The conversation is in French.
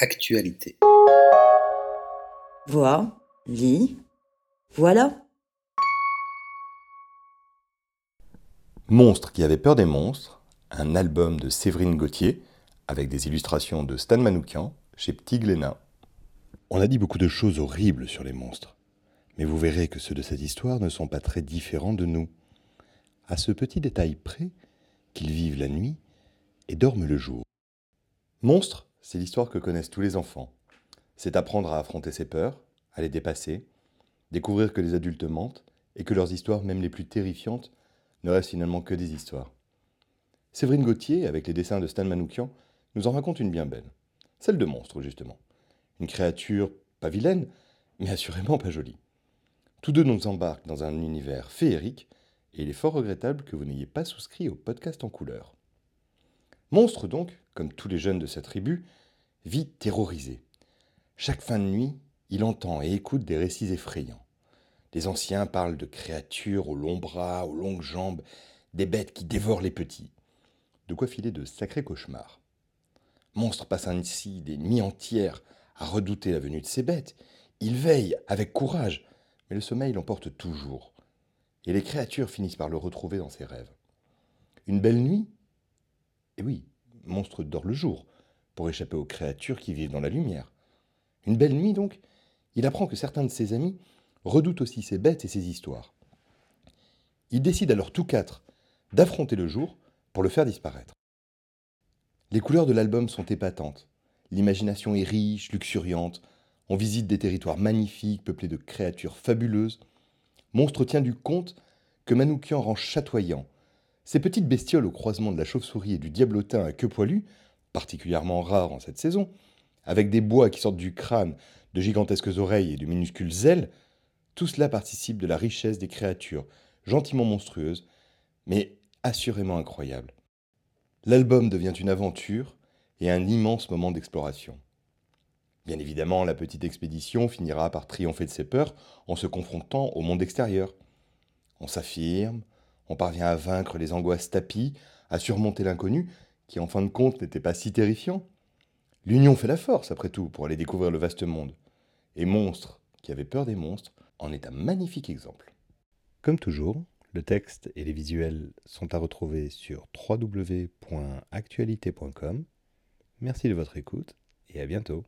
Actualité. Vois, lis, voilà. Monstre qui avait peur des monstres, un album de Séverine Gauthier, avec des illustrations de Stan Manoukian, chez Petit Glénat. On a dit beaucoup de choses horribles sur les monstres, mais vous verrez que ceux de cette histoire ne sont pas très différents de nous. À ce petit détail près, qu'ils vivent la nuit et dorment le jour. Monstre, c'est l'histoire que connaissent tous les enfants. C'est apprendre à affronter ses peurs, à les dépasser, découvrir que les adultes mentent et que leurs histoires, même les plus terrifiantes, ne restent finalement que des histoires. Séverine Gauthier, avec les dessins de Stan Manoukian, nous en raconte une bien belle. Celle de monstre, justement. Une créature pas vilaine, mais assurément pas jolie. Tous deux nous embarquent dans un univers féerique, et il est fort regrettable que vous n'ayez pas souscrit au podcast en couleur. Monstre donc, comme tous les jeunes de sa tribu, vit terrorisé. Chaque fin de nuit, il entend et écoute des récits effrayants. Les anciens parlent de créatures aux longs bras, aux longues jambes, des bêtes qui dévorent les petits. De quoi filer de sacrés cauchemars. Monstre passe ainsi des nuits entières à redouter la venue de ces bêtes. Il veille avec courage, mais le sommeil l'emporte toujours. Et les créatures finissent par le retrouver dans ses rêves. Une belle nuit? Eh oui, Monstre dort le jour, pour échapper aux créatures qui vivent dans la lumière. Une belle nuit donc, il apprend que certains de ses amis redoutent aussi ces bêtes et ces histoires. Ils décident alors tous quatre d'affronter le jour pour le faire disparaître. Les couleurs de l'album sont épatantes. L'imagination est riche, luxuriante. On visite des territoires magnifiques, peuplés de créatures fabuleuses. Monstre tient du compte que Manoukian rend chatoyant. Ces petites bestioles au croisement de la chauve-souris et du diablotin à queue poilue, particulièrement rares en cette saison, avec des bois qui sortent du crâne, de gigantesques oreilles et de minuscules ailes, tout cela participe de la richesse des créatures, gentiment monstrueuses, mais assurément incroyables. L'album devient une aventure et un immense moment d'exploration. Bien évidemment, la petite expédition finira par triompher de ses peurs en se confrontant au monde extérieur. On s'affirme, on parvient à vaincre les angoisses tapies, à surmonter l'inconnu, qui en fin de compte n'était pas si terrifiant. L'union fait la force, après tout, pour aller découvrir le vaste monde. Et Monstre, qui avait peur des monstres, en est un magnifique exemple. Comme toujours, le texte et les visuels sont à retrouver sur www.actualité.com. Merci de votre écoute et à bientôt.